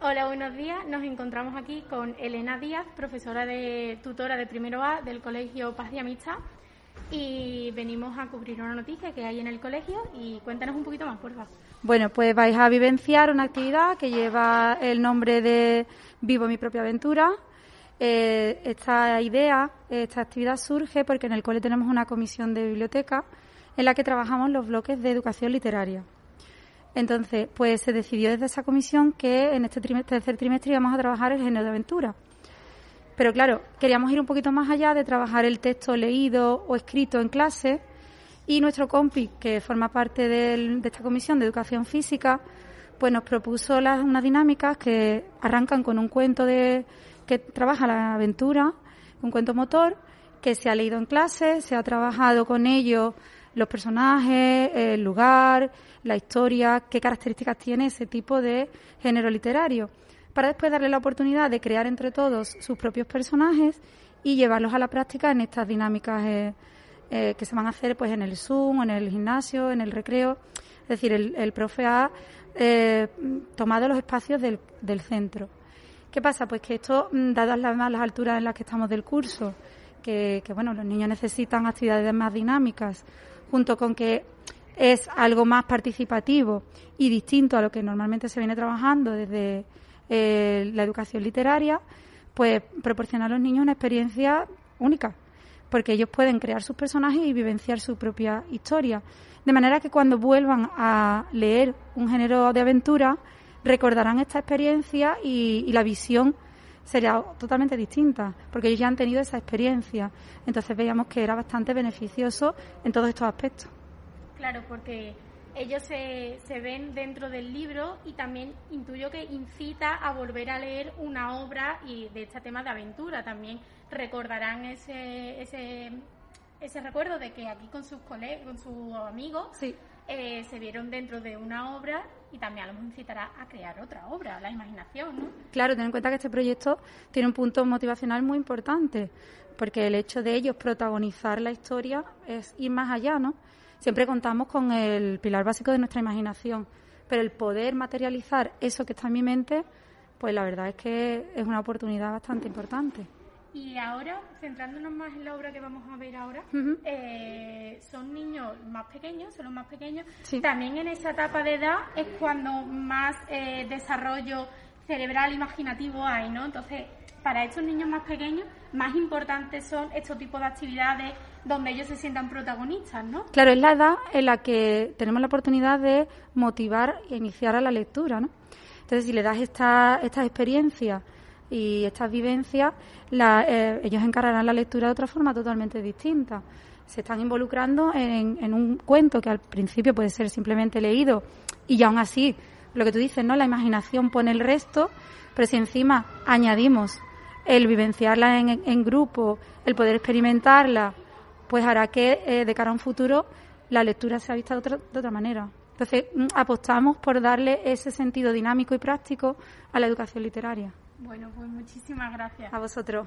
Hola, buenos días. Nos encontramos aquí con Elena Díaz, profesora de tutora de primero A del Colegio Paz y Amistad. Y venimos a cubrir una noticia que hay en el colegio y cuéntanos un poquito más, por favor. Bueno, pues vais a vivenciar una actividad que lleva el nombre de Vivo mi propia aventura. Eh, esta idea, esta actividad surge porque en el cole tenemos una comisión de biblioteca en la que trabajamos los bloques de educación literaria. Entonces, pues se decidió desde esa comisión que en este tercer trimestre íbamos a trabajar el género de aventura. Pero claro, queríamos ir un poquito más allá de trabajar el texto leído o escrito en clase y nuestro compi, que forma parte de esta comisión de educación física, pues nos propuso unas dinámicas que arrancan con un cuento de que trabaja la aventura, un cuento motor, que se ha leído en clase, se ha trabajado con ello los personajes, el lugar, la historia, qué características tiene ese tipo de género literario, para después darle la oportunidad de crear entre todos sus propios personajes y llevarlos a la práctica en estas dinámicas eh, eh, que se van a hacer pues en el Zoom, en el gimnasio, en el recreo. Es decir, el, profe ha eh, tomado los espacios del, del, centro. ¿Qué pasa? Pues que esto, mm, dadas las, las alturas en las que estamos del curso, que, que bueno, los niños necesitan actividades más dinámicas, junto con que es algo más participativo y distinto a lo que normalmente se viene trabajando desde eh, la educación literaria, pues proporciona a los niños una experiencia única, porque ellos pueden crear sus personajes y vivenciar su propia historia. De manera que cuando vuelvan a leer un género de aventura, recordarán esta experiencia y, y la visión sería totalmente distinta, porque ellos ya han tenido esa experiencia. Entonces veíamos que era bastante beneficioso en todos estos aspectos. Claro, porque ellos se, se ven dentro del libro y también intuyo que incita a volver a leer una obra y de este tema de aventura. También recordarán ese, ese, ese recuerdo de que aquí con sus colegas, con sus amigos, sí. eh, se vieron dentro de una obra y también a incitará a crear otra obra, la imaginación, ¿no? Claro, ten en cuenta que este proyecto tiene un punto motivacional muy importante, porque el hecho de ellos protagonizar la historia es ir más allá, ¿no? siempre contamos con el pilar básico de nuestra imaginación, pero el poder materializar eso que está en mi mente, pues la verdad es que es una oportunidad bastante importante. Y ahora, centrándonos más en la obra que vamos a ver ahora, Uh -huh. eh, son niños más pequeños, son los más pequeños. Sí. También en esa etapa de edad es cuando más eh, desarrollo cerebral imaginativo hay, ¿no? Entonces, para estos niños más pequeños, más importantes son estos tipos de actividades donde ellos se sientan protagonistas, ¿no? Claro, es la edad en la que tenemos la oportunidad de motivar e iniciar a la lectura, ¿no? Entonces, si le das esta, estas experiencias y estas vivencias, la, eh, ellos encararán la lectura de otra forma totalmente distinta. Se están involucrando en, un cuento que al principio puede ser simplemente leído y aún así, lo que tú dices, ¿no? La imaginación pone el resto, pero si encima añadimos el vivenciarla en, grupo, el poder experimentarla, pues hará que eh, de cara a un futuro la lectura sea vista de otra, de otra manera. Entonces, apostamos por darle ese sentido dinámico y práctico a la educación literaria. Bueno, pues muchísimas gracias. A vosotros.